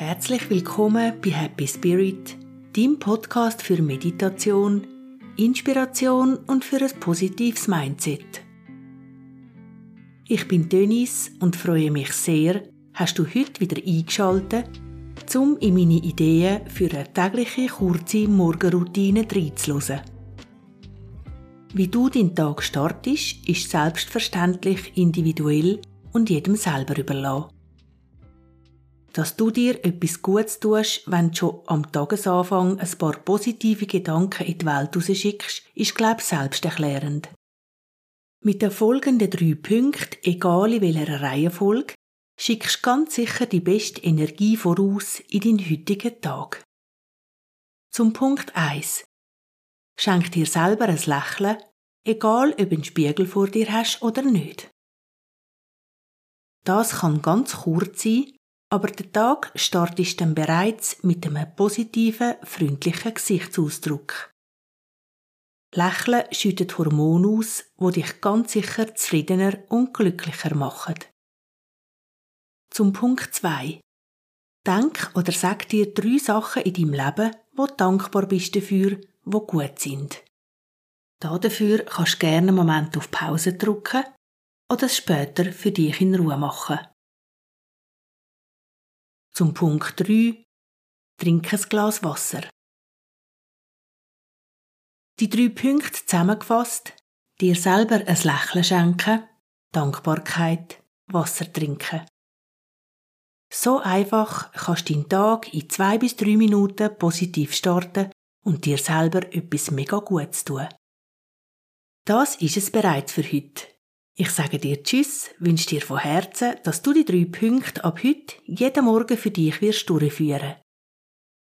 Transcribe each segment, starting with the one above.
Herzlich willkommen bei Happy Spirit, dem Podcast für Meditation, Inspiration und für ein positives Mindset. Ich bin Dennis und freue mich sehr, hast du heute wieder eingeschaltet, um in meine Ideen für eine tägliche kurze Morgenroutine reinzuhören. Wie du deinen Tag startest, ist selbstverständlich individuell und jedem selber überlassen dass du dir etwas Gutes tust, wenn du schon am Tagesanfang ein paar positive Gedanken in die Welt rausschickst, ist, glaube ich, selbsterklärend. Mit den folgenden drei Punkten, egal in welcher Reihenfolge, schickst du ganz sicher die beste Energie voraus in deinen heutigen Tag. Zum Punkt 1. Schenk dir selber ein Lächeln, egal ob einen Spiegel vor dir hast oder nicht. Das kann ganz kurz sein, aber der Tag startet dann bereits mit einem positiven, freundlichen Gesichtsausdruck. Lächeln schüttet Hormone aus, wo dich ganz sicher zufriedener und glücklicher machen. Zum Punkt 2. Denk oder sag dir drei Sachen in deinem Leben, wo du dankbar bist dafür, wo gut sind. Dafür kannst du gerne einen Moment auf Pause drücken oder es später für dich in Ruhe machen. Zum Punkt 3. Trink ein Glas Wasser. Die drei Punkte zusammengefasst. Dir selber ein Lächeln schenken, Dankbarkeit, Wasser trinken. So einfach kannst du deinen Tag in zwei bis drei Minuten positiv starten und dir selber etwas mega Gutes tun. Das ist es bereits für heute. Ich sage dir Tschüss, wünsche dir von Herzen, dass du die drei Punkte ab heute jeden Morgen für dich wirst durchführen.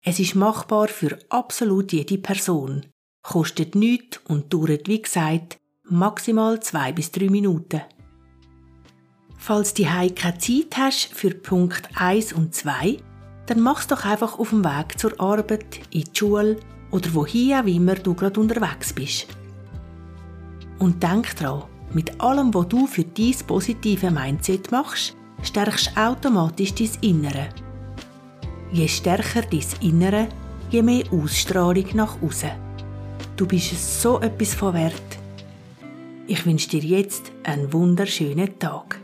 Es ist machbar für absolut jede Person, kostet nichts und dauert, wie gesagt, maximal zwei bis drei Minuten. Falls du keine Zeit hast für Punkt 1 und 2, dann mach's doch einfach auf dem Weg zur Arbeit, in die Schule oder wohin auch immer du gerade unterwegs bist. Und denk dran, mit allem, was du für dein positive Mindset machst, stärkst du automatisch dein Innere. Je stärker dein Innere, je mehr Ausstrahlung nach außen. Du bist so etwas von wert. Ich wünsche dir jetzt einen wunderschönen Tag.